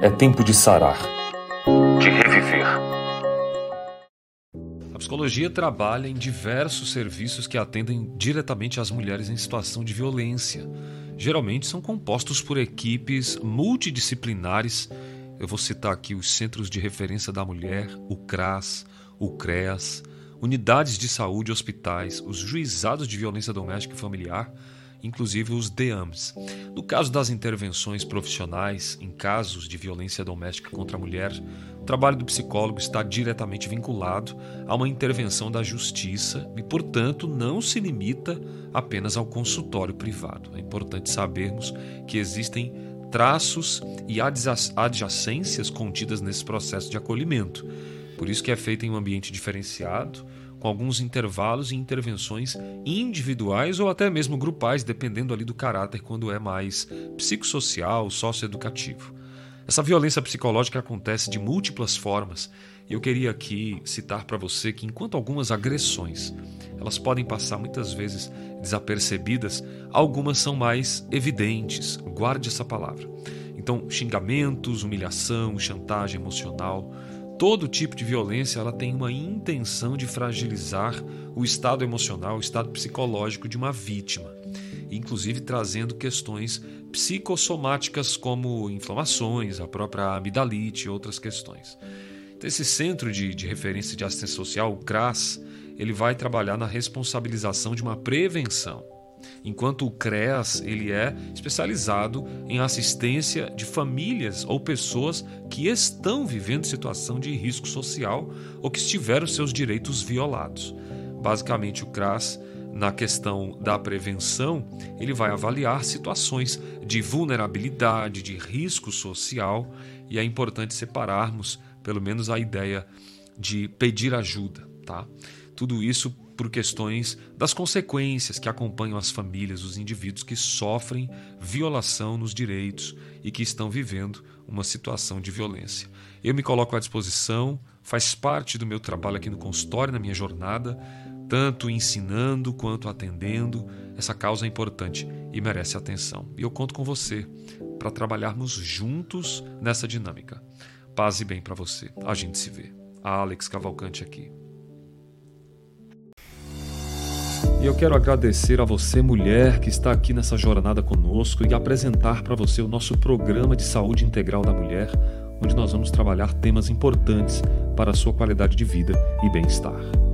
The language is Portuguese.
É tempo de sarar, de reviver. A psicologia trabalha em diversos serviços que atendem diretamente às mulheres em situação de violência. Geralmente são compostos por equipes multidisciplinares. Eu vou citar aqui os Centros de Referência da Mulher, o CRAS, o CREAS, unidades de saúde, hospitais, os juizados de violência doméstica e familiar inclusive os DEAMs. No caso das intervenções profissionais em casos de violência doméstica contra a mulher, o trabalho do psicólogo está diretamente vinculado a uma intervenção da justiça e, portanto, não se limita apenas ao consultório privado. É importante sabermos que existem traços e adjacências contidas nesse processo de acolhimento. Por isso que é feito em um ambiente diferenciado, com alguns intervalos e intervenções individuais ou até mesmo grupais, dependendo ali do caráter quando é mais psicossocial, socioeducativo. Essa violência psicológica acontece de múltiplas formas eu queria aqui citar para você que enquanto algumas agressões elas podem passar muitas vezes desapercebidas, algumas são mais evidentes. Guarde essa palavra. Então, xingamentos, humilhação, chantagem emocional, todo tipo de violência ela tem uma intenção de fragilizar o estado emocional, o estado psicológico de uma vítima, inclusive trazendo questões psicossomáticas como inflamações, a própria amidalite e outras questões. Então, esse centro de, de referência de assistência social, o CRAS, ele vai trabalhar na responsabilização de uma prevenção enquanto o CREAS ele é especializado em assistência de famílias ou pessoas que estão vivendo situação de risco social ou que tiveram seus direitos violados. Basicamente, o CRAS na questão da prevenção, ele vai avaliar situações de vulnerabilidade, de risco social, e é importante separarmos, pelo menos, a ideia de pedir ajuda, tá? Tudo isso por questões das consequências que acompanham as famílias, os indivíduos que sofrem violação nos direitos e que estão vivendo uma situação de violência. Eu me coloco à disposição, faz parte do meu trabalho aqui no consultório, na minha jornada, tanto ensinando quanto atendendo. Essa causa é importante e merece atenção. E eu conto com você para trabalharmos juntos nessa dinâmica. Paz e bem para você. A gente se vê. Alex Cavalcante aqui. E eu quero agradecer a você, mulher, que está aqui nessa jornada conosco e apresentar para você o nosso programa de saúde integral da mulher, onde nós vamos trabalhar temas importantes para a sua qualidade de vida e bem-estar.